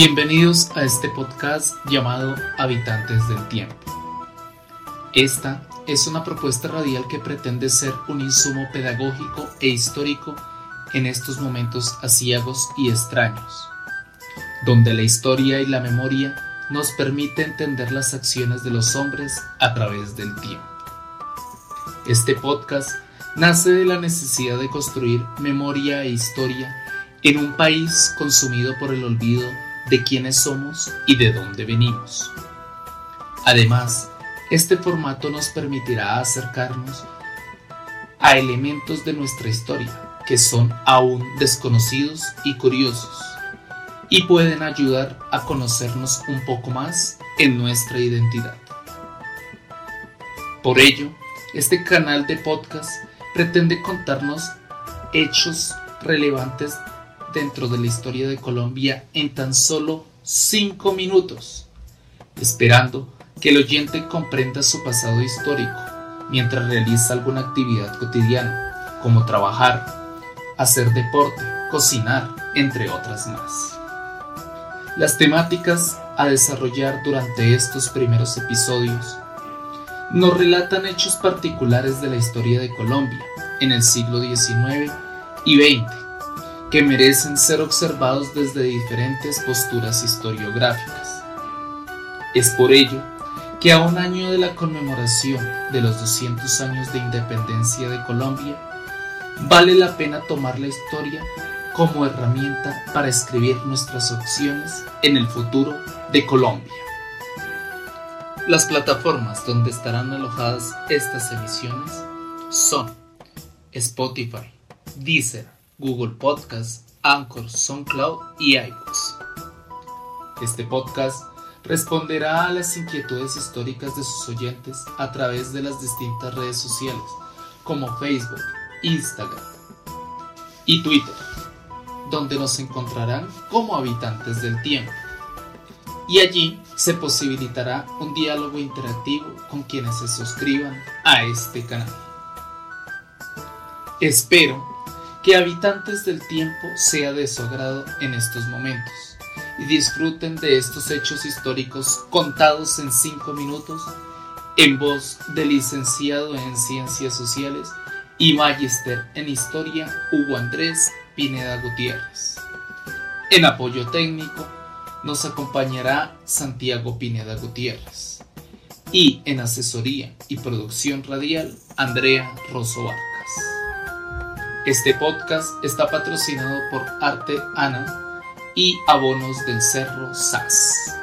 Bienvenidos a este podcast llamado Habitantes del Tiempo. Esta es una propuesta radial que pretende ser un insumo pedagógico e histórico en estos momentos asiagos y extraños, donde la historia y la memoria nos permite entender las acciones de los hombres a través del tiempo. Este podcast nace de la necesidad de construir memoria e historia en un país consumido por el olvido de quiénes somos y de dónde venimos. Además, este formato nos permitirá acercarnos a elementos de nuestra historia que son aún desconocidos y curiosos y pueden ayudar a conocernos un poco más en nuestra identidad. Por ello, este canal de podcast pretende contarnos hechos relevantes dentro de la historia de Colombia en tan solo 5 minutos, esperando que el oyente comprenda su pasado histórico mientras realiza alguna actividad cotidiana, como trabajar, hacer deporte, cocinar, entre otras más. Las temáticas a desarrollar durante estos primeros episodios nos relatan hechos particulares de la historia de Colombia en el siglo XIX y XX que merecen ser observados desde diferentes posturas historiográficas. Es por ello que a un año de la conmemoración de los 200 años de independencia de Colombia, vale la pena tomar la historia como herramienta para escribir nuestras opciones en el futuro de Colombia. Las plataformas donde estarán alojadas estas emisiones son Spotify, Deezer, Google Podcast, Anchor, SoundCloud y iBooks. Este podcast responderá a las inquietudes históricas de sus oyentes a través de las distintas redes sociales como Facebook, Instagram y Twitter, donde nos encontrarán como habitantes del tiempo. Y allí se posibilitará un diálogo interactivo con quienes se suscriban a este canal. Espero que habitantes del tiempo sea de su agrado en estos momentos. Y disfruten de estos hechos históricos contados en cinco minutos en voz del licenciado en Ciencias Sociales y Magister en Historia Hugo Andrés Pineda Gutiérrez. En apoyo técnico nos acompañará Santiago Pineda Gutiérrez. Y en asesoría y producción radial Andrea Rosso este podcast está patrocinado por Arte Ana y Abonos del Cerro SAS.